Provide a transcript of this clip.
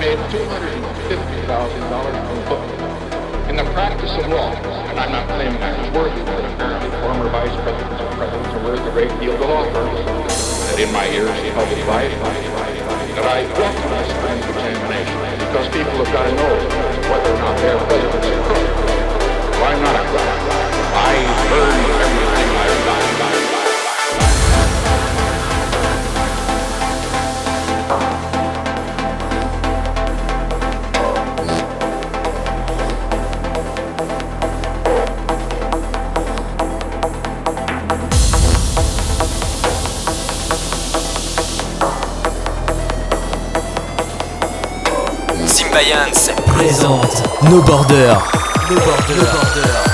made $250,000 from football. In the practice of law, and I'm not claiming I was worthy, but apparently former vice presidents and presidents are worth a great deal to law firms, that in my ears he public life, that I welcome this kind of examination, because people have got to know whether or not their presidents are crooked. Well, I'm not a crook. I learned présente No Border. No Border. No Border.